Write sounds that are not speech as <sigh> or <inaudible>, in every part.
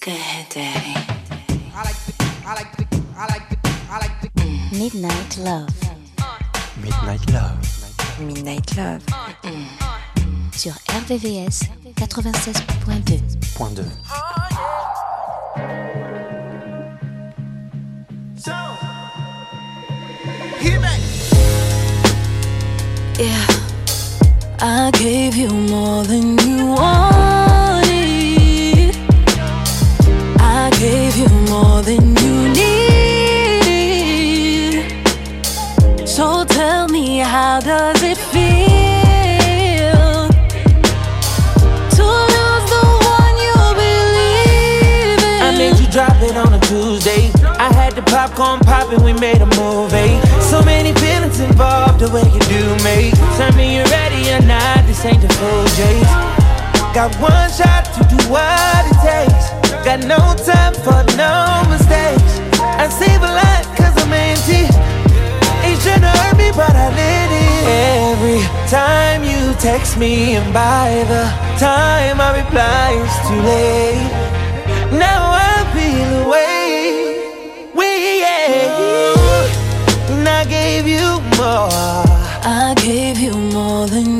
Good day. Midnight Love. Midnight Love. Midnight Love. Sur RVVS 96.2. Point 2. Yeah. I gave you more than you wanted. How does it feel to lose the one you believe in? I made you drop it on a Tuesday. I had the popcorn popping, we made a movie. So many feelings involved, the way you do me. Tell me you're ready or not, this ain't the full J's. Got one shot to do what it takes. Got no time for no mistakes. I save a lot cause I'm empty. Trying to hurt me, but I let it. Every time you text me, and by the time I reply, it's too late. Now I feel away. We and I gave you more. I gave you more than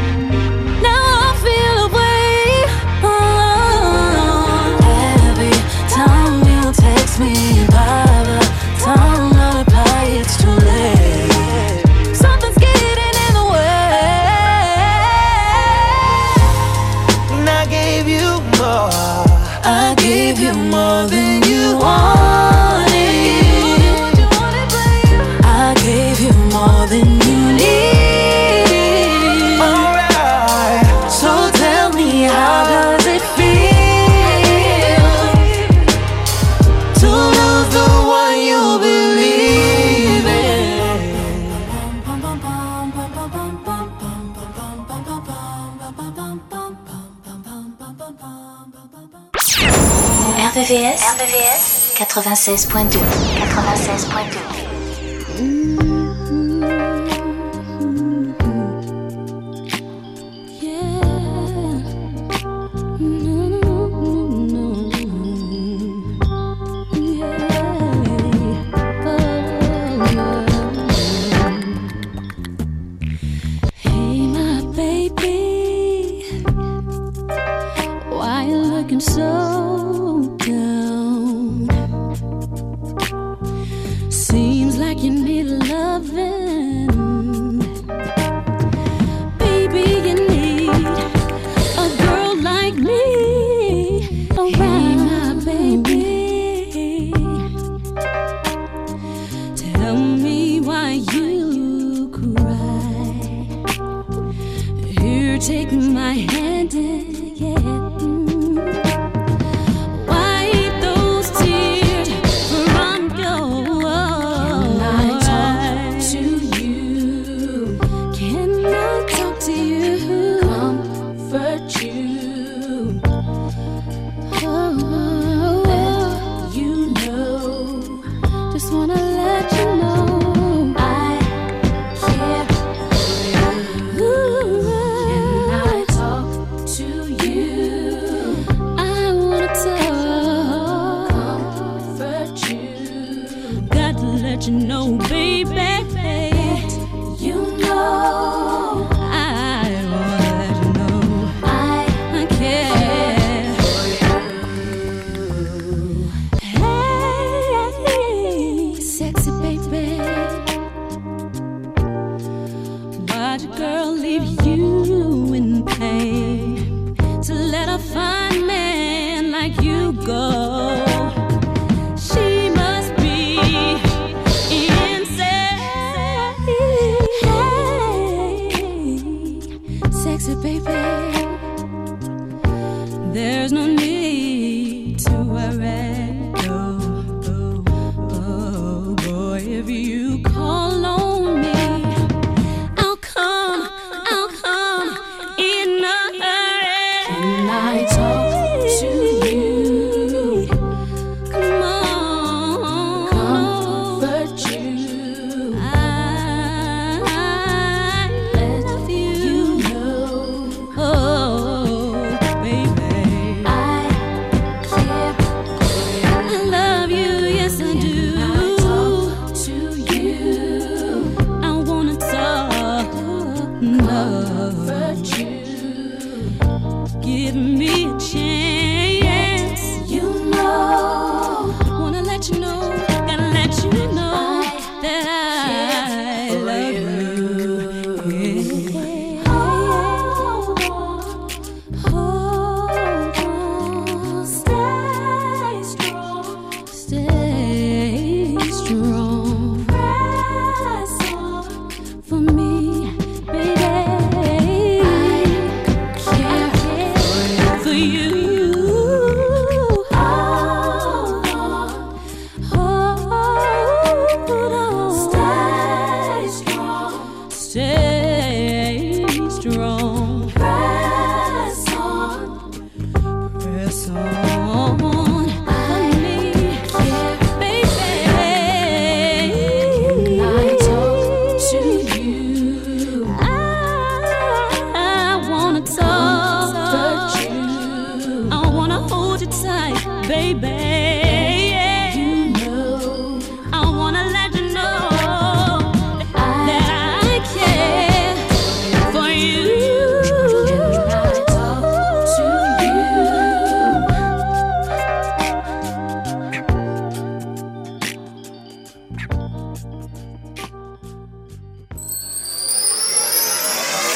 96.2 96.2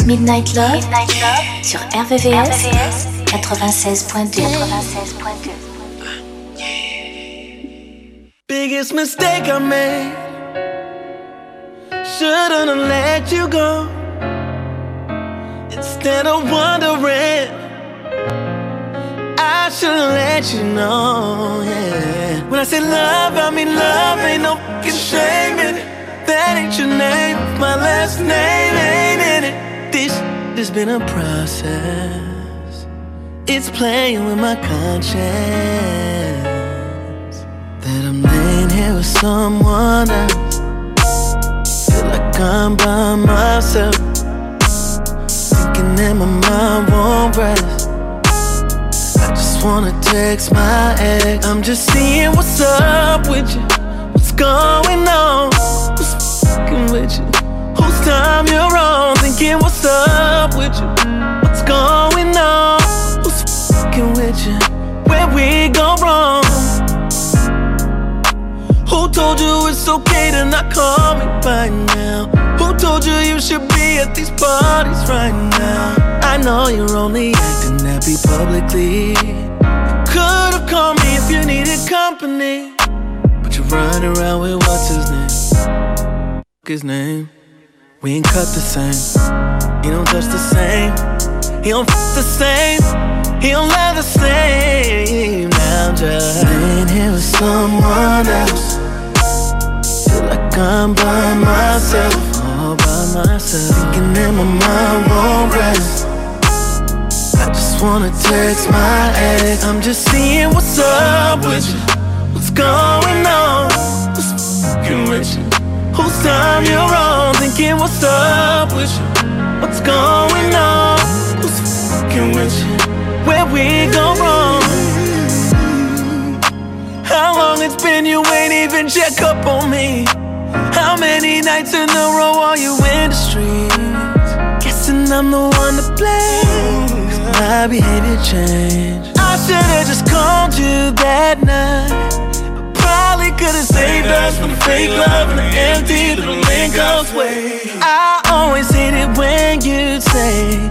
Midnight Love, sur RVVS, 96.2. Biggest mistake I made. Shouldn't have let you go. Instead of wondering, I should've let you know. Yeah. When I say love, I mean love. Ain't no fucking shame in it. That ain't your name. My last name ain't in it. This has been a process. It's playing with my conscience that I'm laying here with someone else. Feel like I'm by myself, thinking that my mind won't rest. I just wanna text my ex. I'm just seeing what's up with you, what's going on, what's fucking with you, time you're on, thinking what's up with you, what's going on, who's fucking with you, where we go wrong. Who told you it's okay to not call me by now? Who told you you should be at these parties right now? I know you're only acting happy publicly. Could've called me if you needed company. But you're running around with what's his name? His name. We ain't cut the same. He don't touch the same. He don't f the same. He don't love the same. Now I'm just laying here with someone else. Feel like I'm by myself, all by myself. Thinking that my mind won't rest. I just wanna text my ex. I'm just seeing what's up with you. What's going on? What's fucking with you? Whose time you're on? Thinking what's up with you? What's going on? Who's fucking with you? Where we go wrong? How long it's been you ain't even check up on me? How many nights in a row are you in the streets? Guessing I'm the one to blame. My behavior changed. I should've just called you that night they could've saved us from the fake love and the empty little Lincoln's way. I always hate it when you say,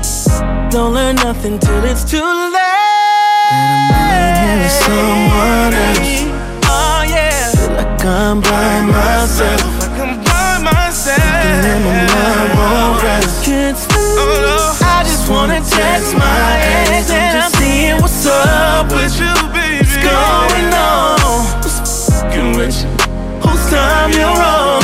Don't learn nothing till it's too late. And I'm someone else. Oh, yeah. Feel like I'm by myself. Like I'm by myself. Thinking in my mind won't rest. Can't sleep. Oh, no. I just wanna text my ex and I'm seeing what's up with you, baby. What's going on? with. Whose time you're on?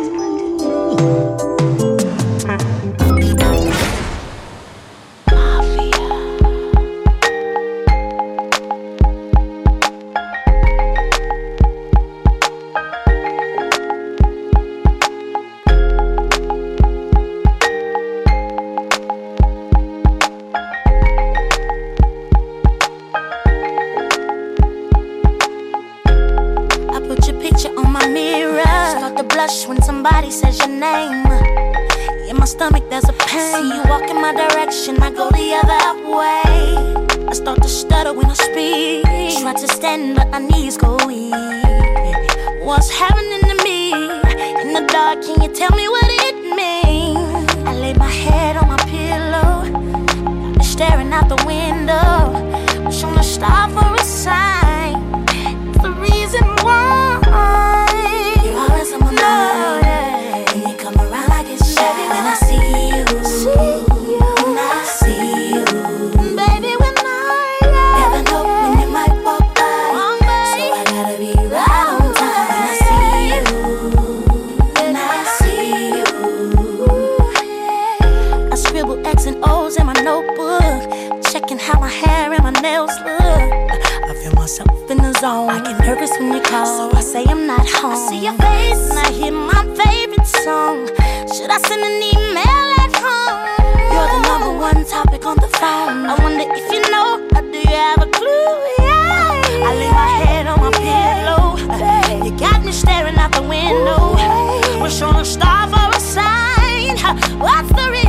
window. We're showing a star for a sign. What's the reason?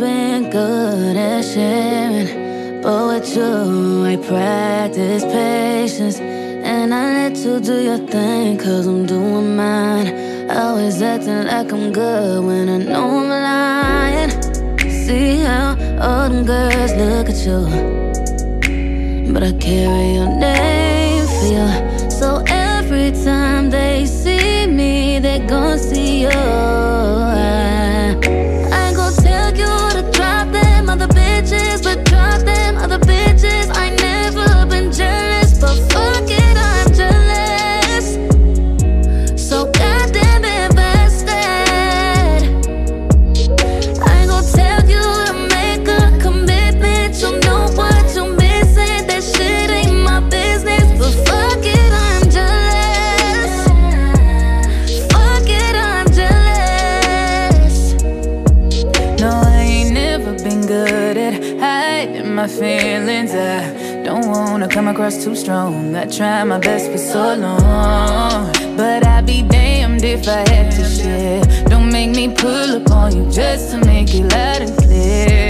been good at sharing, but with you, I practice patience. And I let you do your thing, cause I'm doing mine. Always acting like I'm good when I know I'm lying. See how all them girls look at you, but I carry your name for you. So every time they see me, they gon' see you. Come across too strong. I tried my best for so long. But I'd be damned if I had to share. Don't make me pull up on you just to make it loud and clear.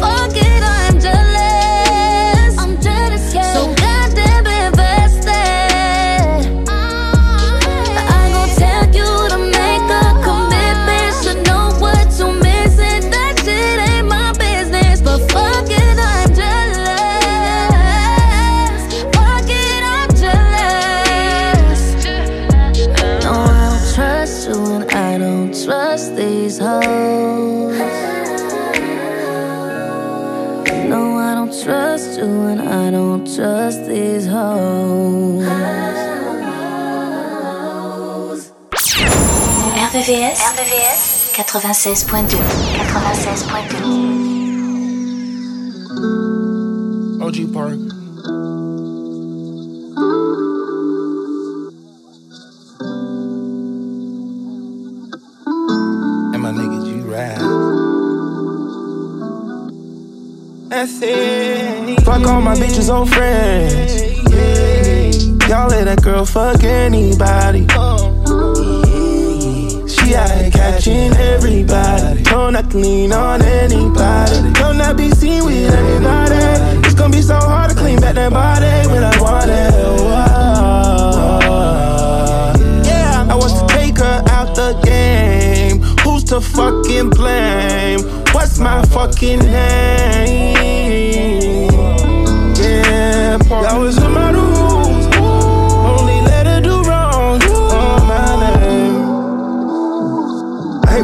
Jealous, RVVS, RVVS 96.2 96.2 OG Park. And my nigga G Ride. That's it. Fuck all my bitches old friends. Y'all let that girl fuck anybody. Here catching everybody. Don't not lean on anybody. Don't not be seen with anybody. It's gonna be so hard to clean back that body when I want it. Yeah, I was to take her out the game. Who's to fucking blame? What's my fucking name? Yeah, that was my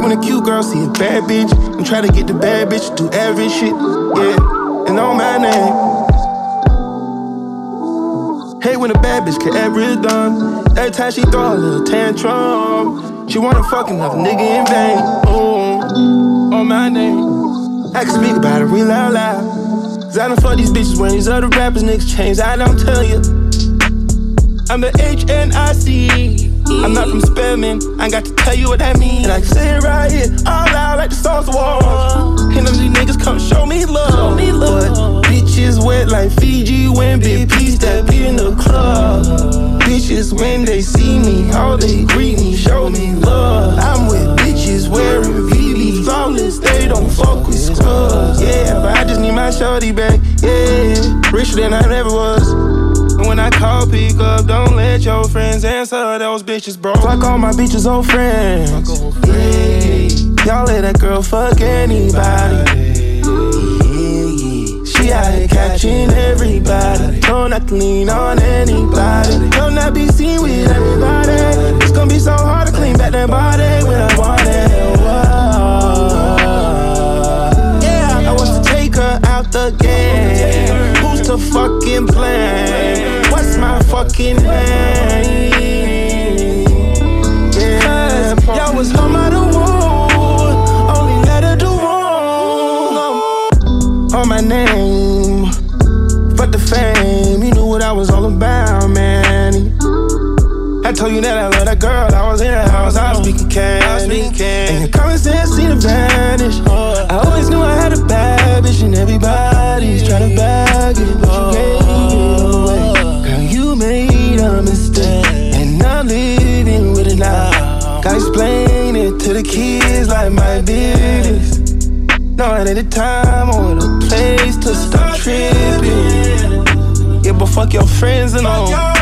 when a cute girl see a bad bitch and try to get the bad bitch to do every shit. Yeah, and on my name. Hate when a bad bitch can ever is done. Every time she throw a little tantrum, she wanna fuck another nigga in vain. Oh, on my name. I can speak about it real loud loud. Cause I don't fuck these bitches when these other rappers niggas change. I don't tell you. I'm the HNIC. I'm not from Spelman. I got to tell you what that means. And I can say it right here, all loud like the songs war. And them these niggas come show me love. Show me love. But bitches wet like Fiji when Big P step in the club. bitches when they see me. All they greet me, show me love. I'm with bitches wearing VVs, flawless. They don't fuck with scrubs. Yeah, but I just need my shorty back. Yeah, richer than I ever was. When I call, pick up, don't let your friends answer. Those bitches, bro. Fuck all my bitches, old friends. Yeah, y'all let that girl fuck anybody. She out here catching everybody. Don't have to lean on anybody. Don't not be seen with everybody. It's gonna be so hard to clean back that body when I want it. Whoa. Yeah, I want to take her out the game. Fucking blame? What's my fucking name? Yeah, y'all was out of wound. Only let her do wrong on my name. The fame, you knew what I was all about, man. I told you that I love that girl. I was in the house, I was speaking candy. And your common sense seemed to vanish. I always knew I had a bad bitch, and everybody's trying bag it, but you gave it away. Girl, you made a mistake, and I'm living with it now. Gotta explain it to the kids like my business. No, it ain't the time or the place to stop tripping. Yeah, but fuck your friends and all. Yeah,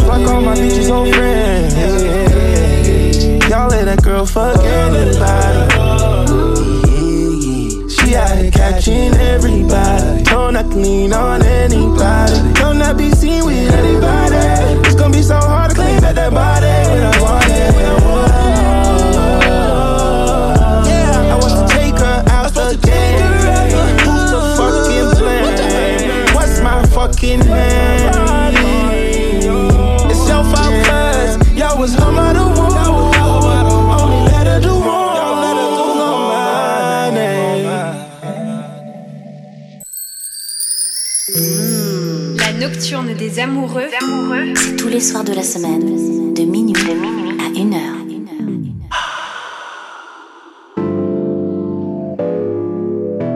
fuck all my bitches old friends. Yeah, y'all let that girl fuck anybody. She out here catching everybody. Don't have to lean on anybody. Don't not be seen with anybody. It's gonna be so hard to clean back that body when I want it. Yeah, I want to take her out the game. Who's to fucking blame? What's my fucking name? It's your fault, cuz y'all was home out of womb. Nocturne des amoureux. C'est tous les soirs de la semaine, de minuit, à 1h.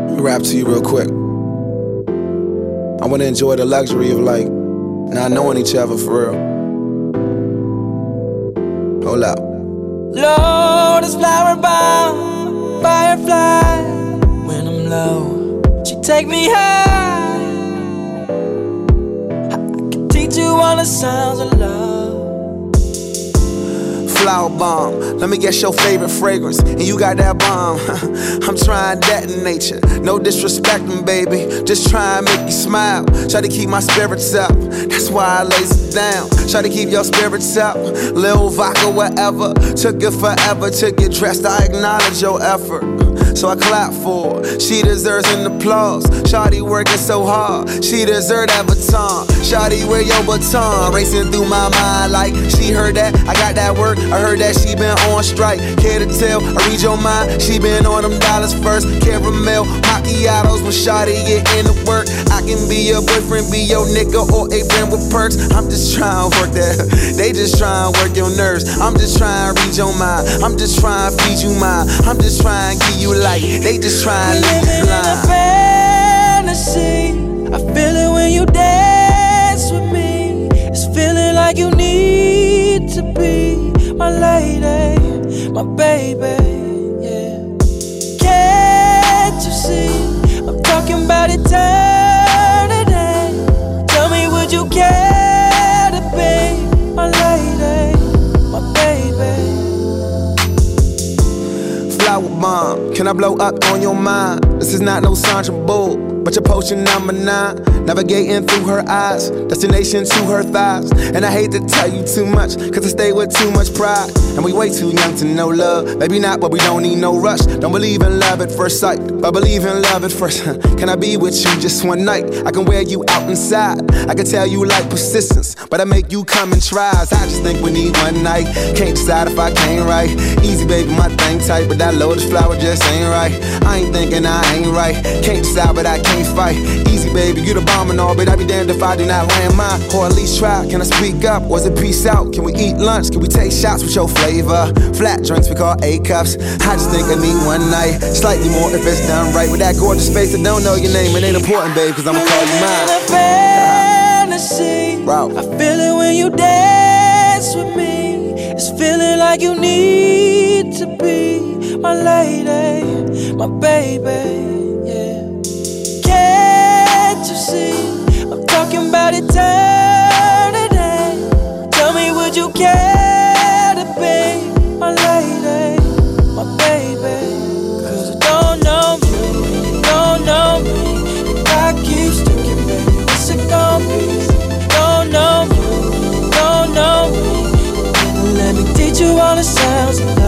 Let me rap to you real quick. I wanna enjoy the luxury of like not knowing each other for real. Hold up. Lotus flower bomb, firefly. When I'm low, she take me high. You all the sounds of love. Flower bomb, let me guess your favorite fragrance. And you got that bomb. <laughs> I'm trying that in nature. No disrespecting, baby. Just try and make you smile. Try to keep my spirits up. That's why I lays it down. Try to keep your spirits up. Lil vodka, whatever. Took it forever to get dressed. I acknowledge your effort. So I clap for her. She deserves an applause. Shawty working so hard. She deserves that baton. Shawty, where your baton? Racing through my mind like she heard that. I got that work. I heard that she been on strike. Care to tell? I read your mind. She been on them dollars first. Caramel macchiatos when Shawty get into work. I can be your boyfriend, be your nigga, or a friend with perks. I'm just trying to work that. <laughs> They just trying to work your nerves. I'm just trying to read your mind. I'm just trying to feed you mine. I'm just trying to give you light. They just trying to Living in a fantasy. I feel it when you dance with me. It's feeling like you need to be my lady, my baby. Yeah. Can't you see? I'm talking about blow up on your mind? This is not no Sandra Bull, but your potion number nine. Navigating through her eyes, destination to her thighs. And I hate to tell you too much, cause I stay with too much pride. And we way too young to know love. Maybe not, but we don't need no rush. Don't believe in love at first sight, but believe in love at first. can I be with you just one night? I can wear you out inside. I can tell you like persistence, but I make you come and try. I just think we need one night. Can't decide if I came right. Easy, baby, my thing tight, but that lotus flower just ain't right. I ain't thinking I ain't right. Can't decide, but I can't fight. Easy, baby, you the bomb and all, but I'd be damned if I do not land mine. Or at least try. Can I speak up? Was it peace out? Can we eat lunch? Can we take shots with your flavor? Flat drinks we call A cups. I just think I need one night. Slightly more if it's done right. With that gorgeous face I don't know your name, it ain't important, babe, cause I'ma call you mine. fantasy. I feel it when you dance with me. It's feeling like you need to be my lady, my baby. See? I'm talking about eternity. Tell me, would you care to be my lady, my baby? Cause you don't know me, you don't know me. If I keep sticking, baby, what's it gonna be? Don't know me, don't know me. Let me teach you all the sounds of love.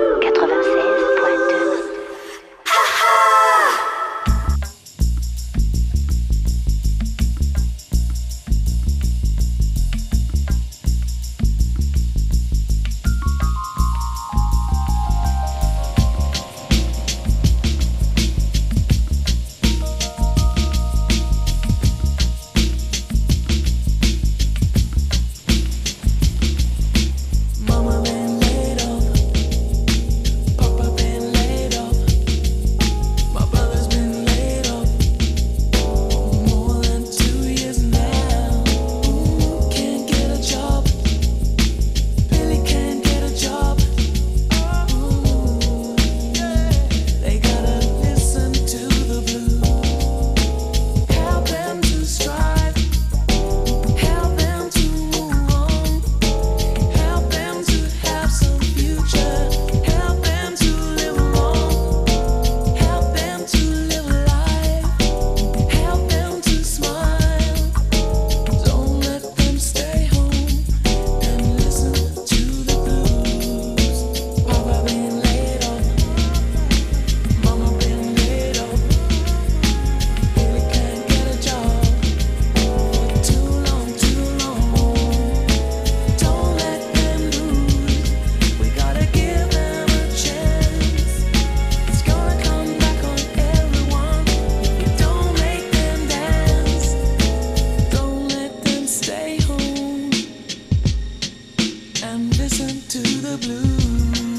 listen to the blues.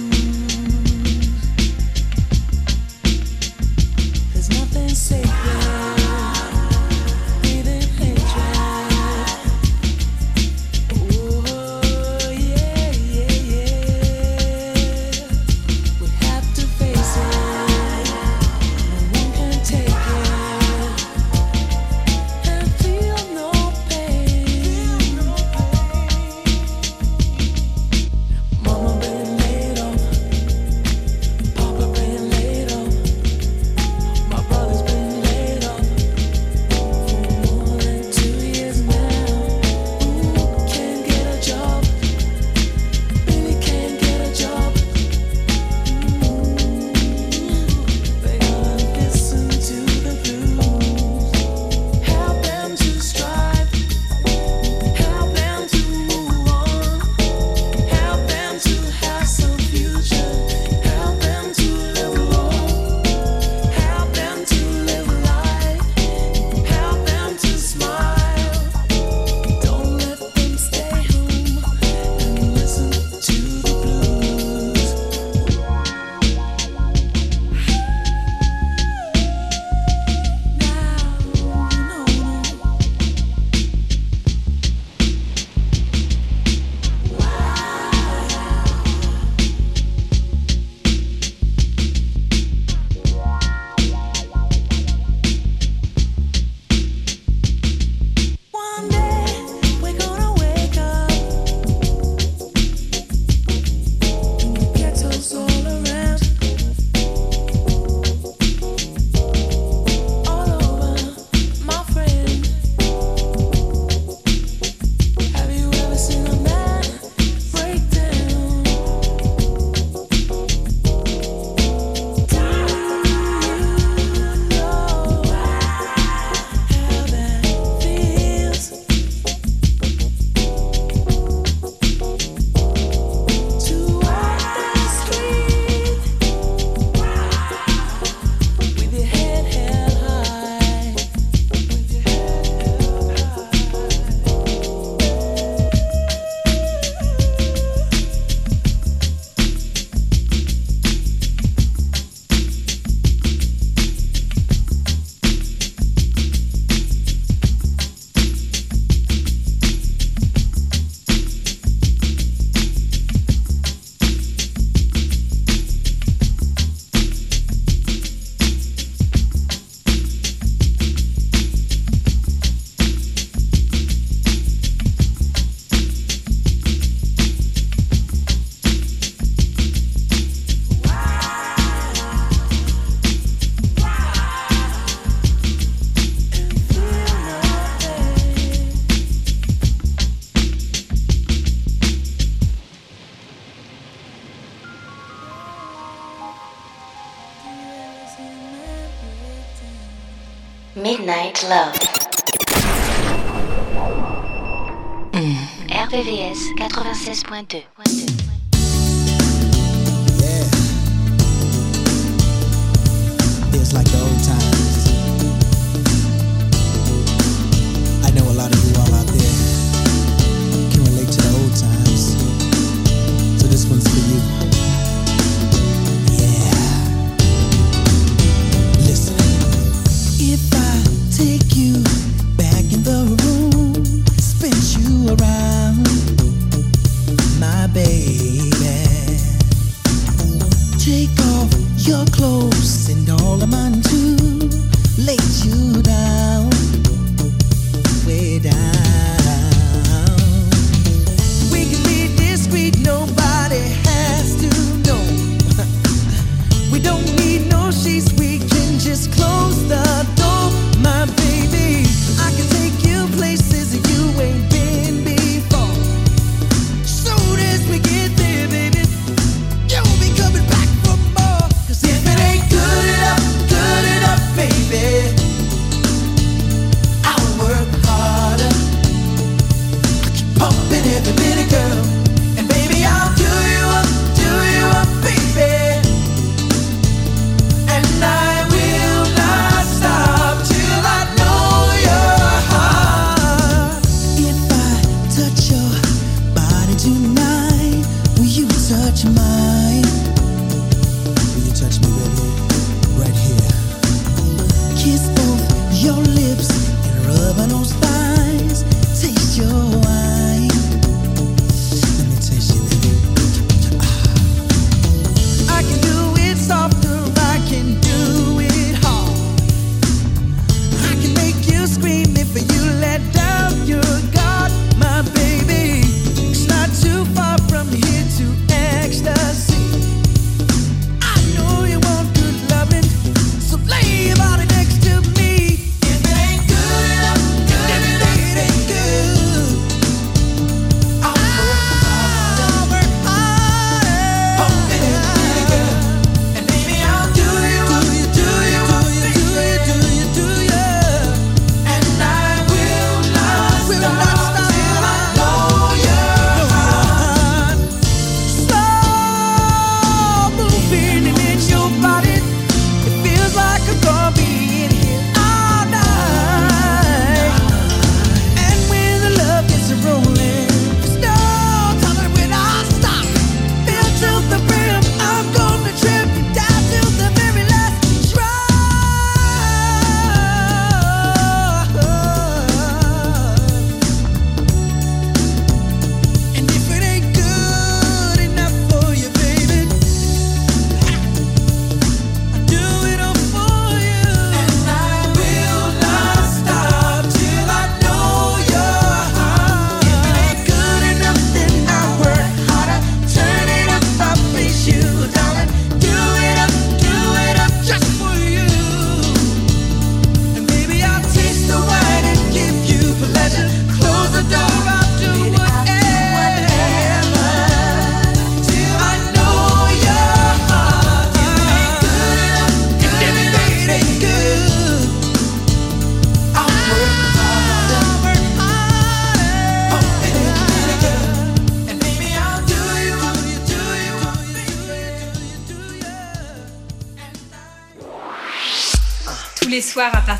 love.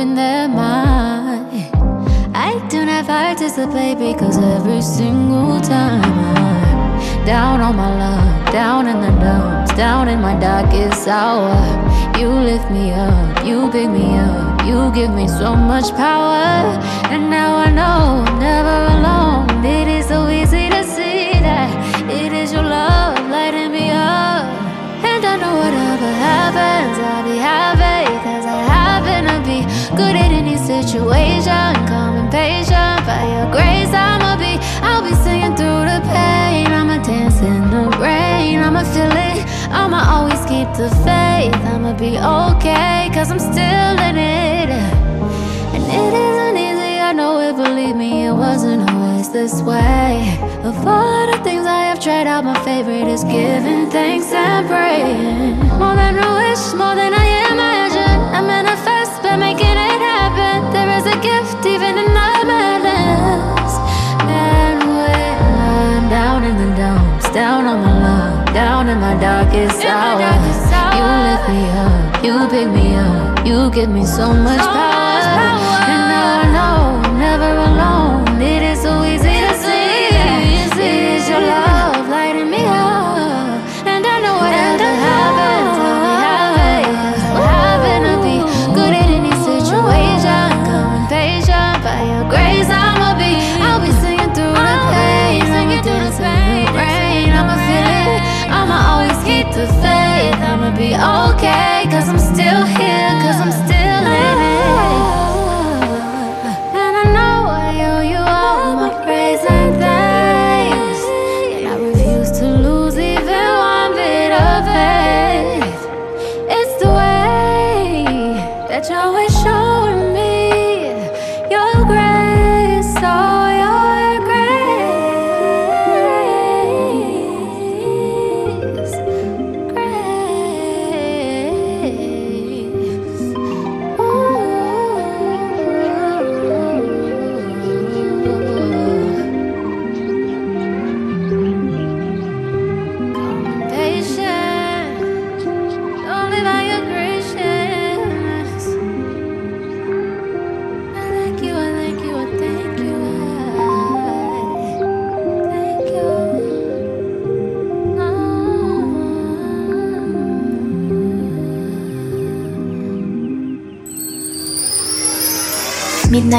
in their mind. I do not participate because every single time I'm down on my luck, down in the dumps, down in my darkest hour. You lift me up, you pick me up, you give me so much power. And now I know I'm never situation. Calm and patient, by your grace, I'ma be. I'll be singing through the pain. I'ma dance in the rain. I'ma feel it. I'ma always keep the faith. I'ma be okay, cause I'm still in it. And it isn't easy, I know it, believe me, it wasn't always this way. Of all the things I have tried out, my favorite is giving thanks and praying. More than a wish, more than I imagine. I manifest by making it happen. There is a gift even in the madness. And when I'm down in the dumps, down on my luck, down in my darkest hour, you lift me up, you pick me up, you give me so much power.